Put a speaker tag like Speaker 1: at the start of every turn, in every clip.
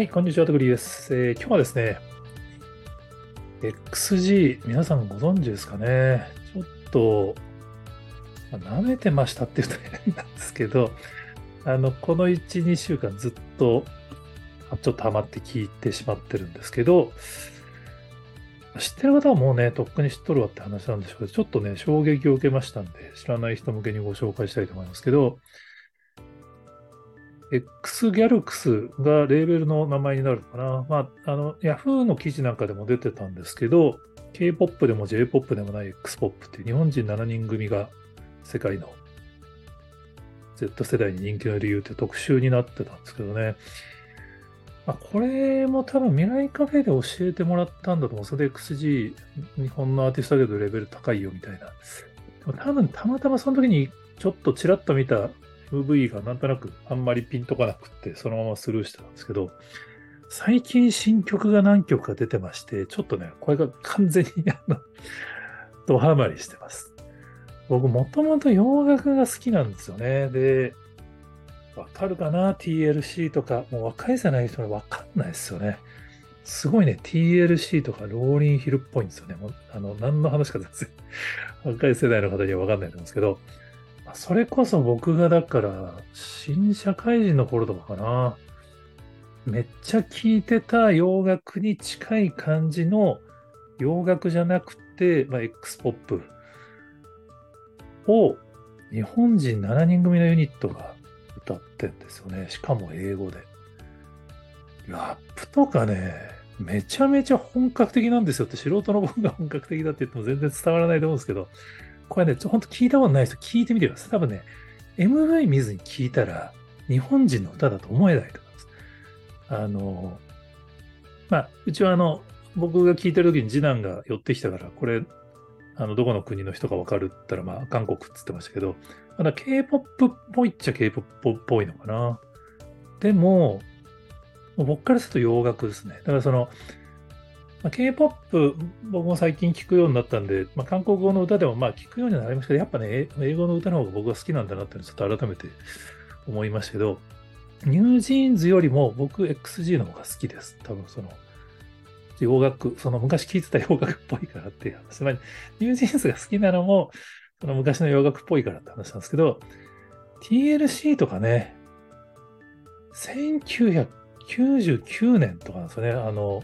Speaker 1: はい、こんにちは、とぐりです、えー、今日はですね、XG、皆さんご存知ですかね。ちょっと、まあ、舐めてましたって言うと変なんですけど、あの、この1、2週間ずっと、ちょっとハマって聞いてしまってるんですけど、知ってる方はもうね、とっくに知っとるわって話なんでしょうけど、ちょっとね、衝撃を受けましたんで、知らない人向けにご紹介したいと思いますけど、X ギャルクスがレーベルの名前になるのかな。まあ、あの、Yahoo の記事なんかでも出てたんですけど、K-POP でも J-POP でもない X-POP って日本人7人組が世界の Z 世代に人気の理由って特集になってたんですけどね。まあ、これも多分未来カフェで教えてもらったんだと思う。それで XG、日本のアーティストだけどレベル高いよみたいな。多分たまたまその時にちょっとちらっと見た MV がなんとなくあんまりピンとこなくって、そのままスルーしてたんですけど、最近新曲が何曲か出てまして、ちょっとね、これが完全に あの、ドハマりしてます。僕、もともと洋楽が好きなんですよね。で、わかるかな ?TLC とか、もう若い世代の人にわかんないですよね。すごいね、TLC とかローリンヒルっぽいんですよね。もうあの、何の話か全然、若い世代の方にはわかんないと思うんですけど、それこそ僕がだから、新社会人の頃とかかな。めっちゃ聴いてた洋楽に近い感じの洋楽じゃなくて、まあ、X-POP を日本人7人組のユニットが歌ってんですよね。しかも英語で。ラップとかね、めちゃめちゃ本格的なんですよって素人の僕が本格的だって言っても全然伝わらないと思うんですけど、これね、ほんと聞いたことない人聞いてみてください。多分ね、MV 見ずに聞いたら、日本人の歌だと思えないと思います。あの、まあ、うちはあの、僕が聞いてる時に次男が寄ってきたから、これ、あの、どこの国の人かわかるって言ったら、まあ、韓国って言ってましたけど、まだ K-POP っぽいっちゃ K-POP っぽいのかな。でも、も僕からすると洋楽ですね。だからその、まあ、K-POP、僕も最近聞くようになったんで、まあ、韓国語の歌でもまあ聞くようになりましたけど、やっぱね、英語の歌の方が僕は好きなんだなってちょっと改めて思いましたけど、 NewJeans よりも僕 XG の方が好きです。多分その、洋楽、その昔聴いてた洋楽っぽいからっていう話。まあ、 NewJeans が好きなのも、その昔の洋楽っぽいからって話なんですけど、TLC とかね、1999年とかなんですよね。あの、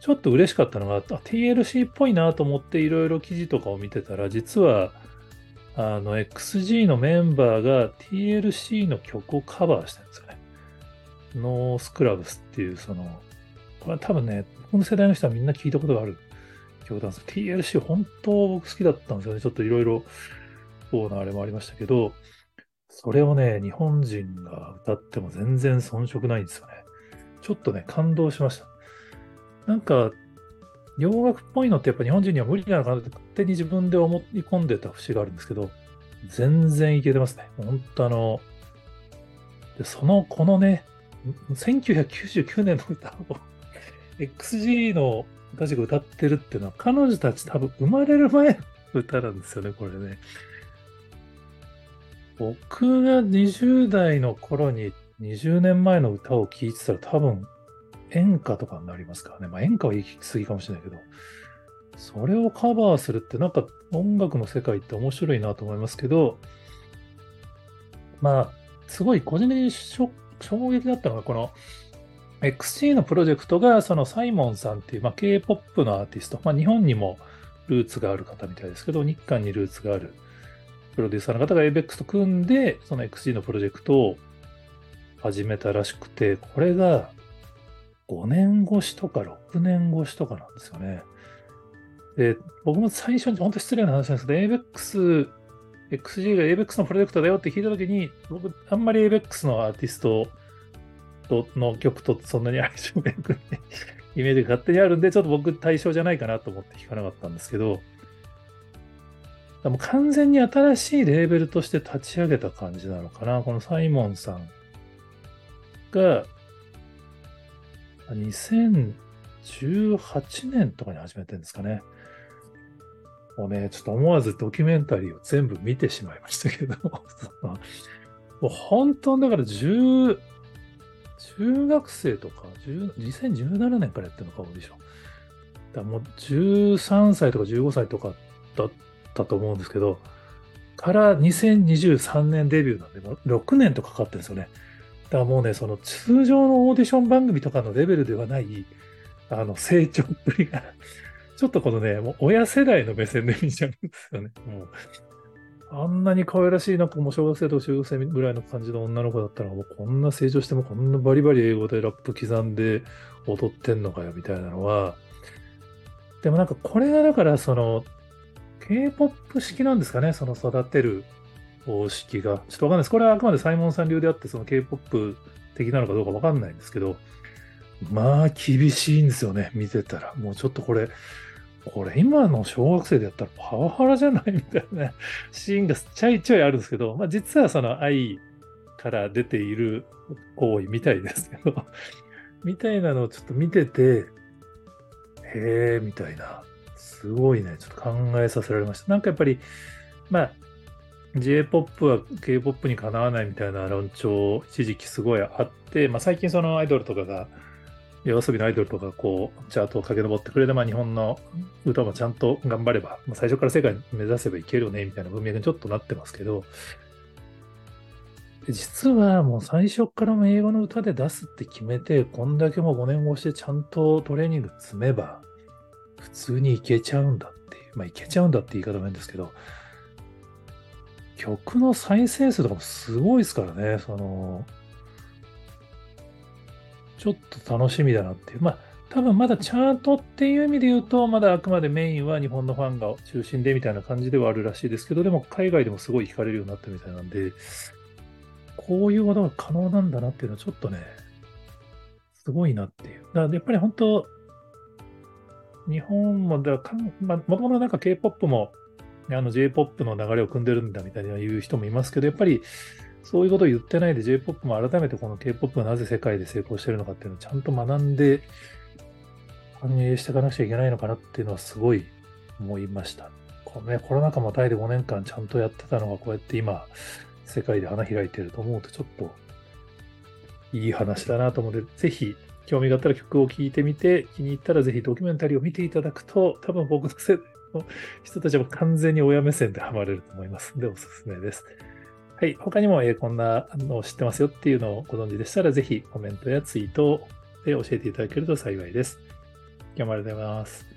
Speaker 1: ちょっと嬉しかったのが、TLC っぽいなと思っていろいろ記事とかを見てたら、実は、あの、XG のメンバーが TLC の曲をカバーしてるんですよね。ノースクラブスっていう、その、これは多分ね、この世代の人はみんな聞いたことがある曲なんです TLC 本当僕好きだったんですよね。ちょっといろいろ、そうなあれもありましたけど、それをね、日本人が歌っても全然遜色ないんですよね。ちょっとね、感動しました。なんか、洋楽っぽいのってやっぱ日本人には無理なのかなって勝手に自分で思い込んでた節があるんですけど、全然いけてますね。本当あの、でその、このね、1999年の歌を XG の歌詞が歌ってるっていうのは、彼女たち多分生まれる前の歌なんですよね、これね。僕が20代の頃に20年前の歌を聴いてたら多分演歌とかになりますからね。まあ演歌は行き過ぎかもしれないけど、それをカバーするってなんか音楽の世界って面白いなと思いますけど、まあ、すごい個人的に衝撃だったのが、この XC のプロジェクトが、そのサイモンさんっていう、まあ、K-POP のアーティスト、まあ、日本にもルーツがある方みたいですけど、日韓にルーツがあるプロデューサーの方が ABEX と組んで、その XC のプロジェクトを始めたらしくて、これが5年越しとか6年越しとかなんですよね。で、僕も最初に本当失礼な話なんですけど、ABEX、XG が ABEX のプロジェクトだよって聞いたときに、僕、あんまり ABEX のアーティストの曲とそんなに相性が良くない イメージが勝手にあるんで、ちょっと僕対象じゃないかなと思って聞かなかったんですけど、も完全に新しいレーベルとして立ち上げた感じなのかな。このサイモンさんが、2018年とかに始めてるんですかね。もうね、ちょっと思わずドキュメンタリーを全部見てしまいましたけど、もう本当だから10、中学生とか、2017年からやってるのか、オーディション。だもう13歳とか15歳とかだったと思うんですけど、から2023年デビューなんで、もう6年とかかってるんですよね。だからもうね、その通常のオーディション番組とかのレベルではない、あの、成長っぷりがちょっとこのね、もう親世代の目線で見ちゃうんですよね。もうあんなに可愛らしい、なんかもう小学生と中学生ぐらいの感じの女の子だったら、もうこんな成長してもこんなバリバリ英語でラップ刻んで踊ってんのかよ、みたいなのは、でもなんかこれがだからその K-POP 式なんですかね、その育てる方式が。ちょっとわかんないです。これはあくまでサイモンさん流であって、その K-POP 的なのかどうかわかんないんですけど、まあ厳しいんですよね、見てたら。もうちょっとこれ、これ今の小学生でやったらパワハラじゃないみたいなシーンがちょいちょいあるんですけど、まあ、実はその愛から出ている行為みたいですけどみたいなのをちょっと見てて、へえ、みたいな。すごいね、ちょっと考えさせられました。なんかやっぱり、まあ、J-POP は K-POP にかなわないみたいな論調、一時期すごいあって、まあ、最近そのアイドルとかが、夜遊びのアイドルとかこう、チャートを駆け上ってくれて、まあ、日本の歌もちゃんと頑張れば、まあ、最初から世界目指せばいけるよね、みたいな文脈にちょっとなってますけど、実はもう最初からも英語の歌で出すって決めて、こんだけもう5年越してちゃんとトレーニング積めば、普通にいけちゃうんだっていう。まあいけちゃうんだって言い方もいいんですけど、曲の再生数とかもすごいですからね、その、ちょっと楽しみだなっていう。まあ、多分まだチャートっていう意味で言うと、まだあくまでメインは日本のファンが中心でみたいな感じではあるらしいですけど、でも海外でもすごい惹かれるようになったみたいなんで、こういうことが可能なんだなっていうのはちょっとね、すごいなっていう。だからやっぱり本当、日本もだかまあ、もともとなんか K-POP もあの J-POP の流れを組んでるんだみたいな言う人もいますけど、やっぱりそういうことを言ってないで J-POP も改めてこの K-POP がなぜ世界で成功してるのかっていうのをちゃんと学んで反映していかなくちゃいけないのかなっていうのはすごい思いました。このね、コロナ禍もタイで5年間ちゃんとやってたのがこうやって今、世界で花開いてると思うとちょっといい話だなと思うので、ぜひ興味があったら曲を聴いてみて、気に入ったらぜひドキュメンタリーを見ていただくと、多分僕の世代の 人たちは完全に親目線でハマれると思いますので、おすすめです。はい。他にも、えー、こんなのを知ってますよっていうのをご存知でしたら、ぜひコメントやツイートで教えていただけると幸いです。今日もありがとうございます。